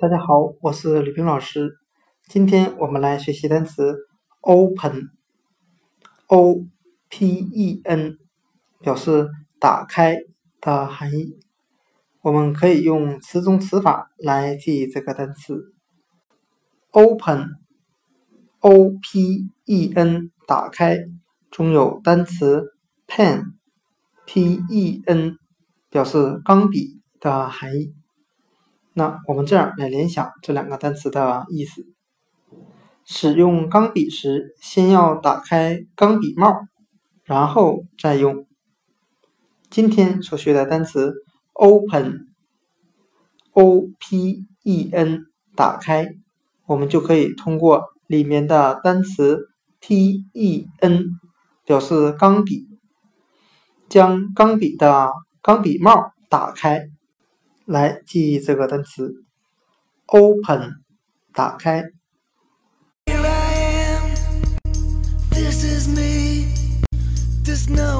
大家好，我是吕冰老师。今天我们来学习单词 open，o p e n，表示打开的含义。我们可以用词中词法来记忆这个单词 open，o p e n，打开中有单词 pen，p e n，表示钢笔的含义。那我们这样来联想这两个单词的意思：使用钢笔时，先要打开钢笔帽，然后再用。今天所学的单词 open，o p e n，打开，我们就可以通过里面的单词 T e n，表示钢笔，将钢笔的钢笔帽打开。来记忆这个单词 open 打开 this is me this no